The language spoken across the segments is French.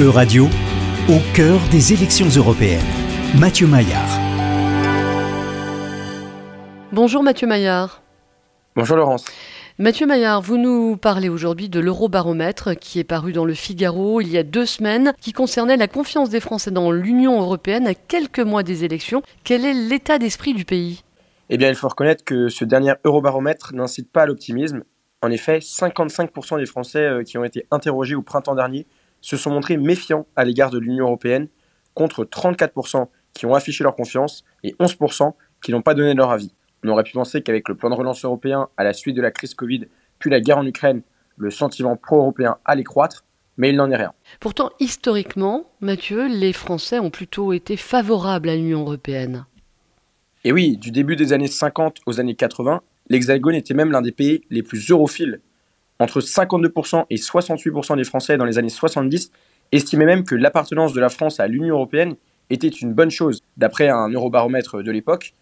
E-Radio, au cœur des élections européennes. Mathieu Maillard. Bonjour Mathieu Maillard. Bonjour Laurence. Mathieu Maillard, vous nous parlez aujourd'hui de l'Eurobaromètre qui est paru dans le Figaro il y a deux semaines, qui concernait la confiance des Français dans l'Union européenne à quelques mois des élections. Quel est l'état d'esprit du pays? Eh bien, il faut reconnaître que ce dernier Eurobaromètre n'incite pas à l'optimisme. En effet, 55% des Français euh, qui ont été interrogés au printemps dernier se sont montrés méfiants à l'égard de l'Union européenne, contre 34% qui ont affiché leur confiance et 11% qui n'ont pas donné leur avis. On aurait pu penser qu'avec le plan de relance européen à la suite de la crise Covid, puis la guerre en Ukraine, le sentiment pro-européen allait croître, mais il n'en est rien. Pourtant, historiquement, Mathieu, les Français ont plutôt été favorables à l'Union européenne. Et oui, du début des années 50 aux années 80, l'Hexagone était même l'un des pays les plus europhiles entre 52% et 68% des Français dans les années 70 estimaient même que l'appartenance de la France à l'Union européenne était une bonne chose, d'après un eurobaromètre de l'époque.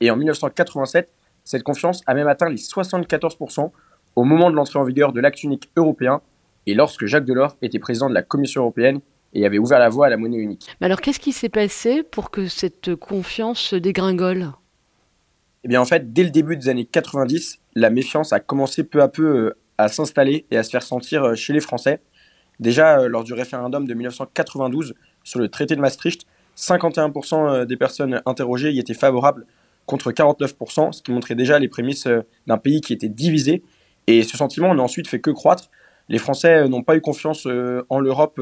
Et en 1987, cette confiance a même atteint les 74% au moment de l'entrée en vigueur de l'acte unique européen et lorsque Jacques Delors était président de la Commission européenne et avait ouvert la voie à la monnaie unique. Mais alors qu'est-ce qui s'est passé pour que cette confiance se dégringole? Eh bien en fait, dès le début des années 90, la méfiance a commencé peu à peu euh, à s'installer et à se faire sentir euh, chez les Français. Déjà, euh, lors du référendum de 1992 sur le traité de Maastricht, 51% euh, des personnes interrogées y étaient favorables contre 49%, ce qui montrait déjà les prémices d'un pays qui était divisé. Et ce sentiment n'a ensuite fait que croître. Les Français n'ont pas eu confiance en l'Europe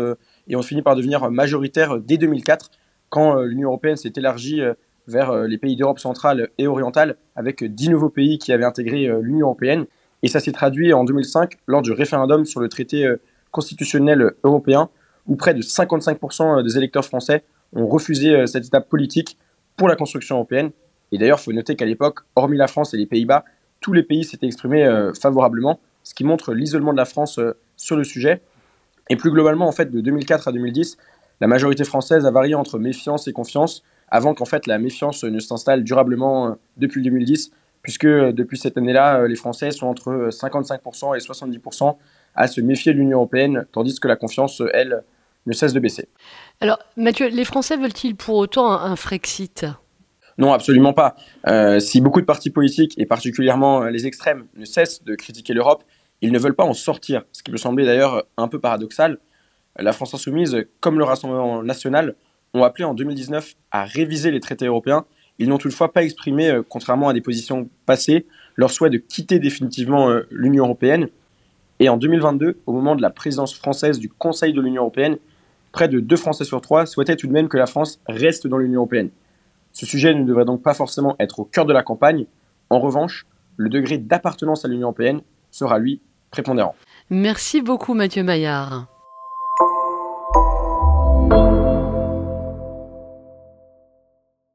et ont fini par devenir majoritaires dès 2004, quand l'Union européenne s'est élargie vers les pays d'Europe centrale et orientale, avec 10 nouveaux pays qui avaient intégré l'Union européenne. Et ça s'est traduit en 2005 lors du référendum sur le traité euh, constitutionnel européen, où près de 55% euh, des électeurs français ont refusé euh, cette étape politique pour la construction européenne. Et d'ailleurs, il faut noter qu'à l'époque, hormis la France et les Pays-Bas, tous les pays s'étaient exprimés favorablement, ce qui montre l'isolement de la France sur le sujet. Et plus globalement, en fait, de 2004 à 2010, la majorité française a varié entre méfiance et confiance, avant qu'en fait la méfiance ne s'installe durablement depuis 2010 puisque euh, depuis cette année-là, euh, les Français sont entre 55% euh, et 70% à se méfier de l'Union européenne, tandis que la confiance, elle, ne cesse de baisser. Alors, Mathieu, les Français veulent-ils pour autant un, Frexit? Non, absolument pas. si beaucoup de partis politiques, et particulièrement les extrêmes, ne cessent de critiquer l'Europe, ils ne veulent pas en sortir, ce qui peut sembler d'ailleurs un peu paradoxal. La France insoumise, comme le Rassemblement national, ont appelé en 2019 à réviser les traités européens ils n'ont toutefois pas exprimé, euh, contrairement à des positions passées, leur souhait de quitter définitivement euh, l'Union européenne. Et en 2022, au moment de la présidence française du Conseil de l'Union européenne, près de deux Français sur trois souhaitaient tout de même que la France reste dans l'Union européenne. Ce sujet ne devrait donc pas forcément être au cœur de la campagne. En revanche, le degré d'appartenance à l'Union européenne sera, lui, prépondérant. Merci beaucoup Mathieu Maillard.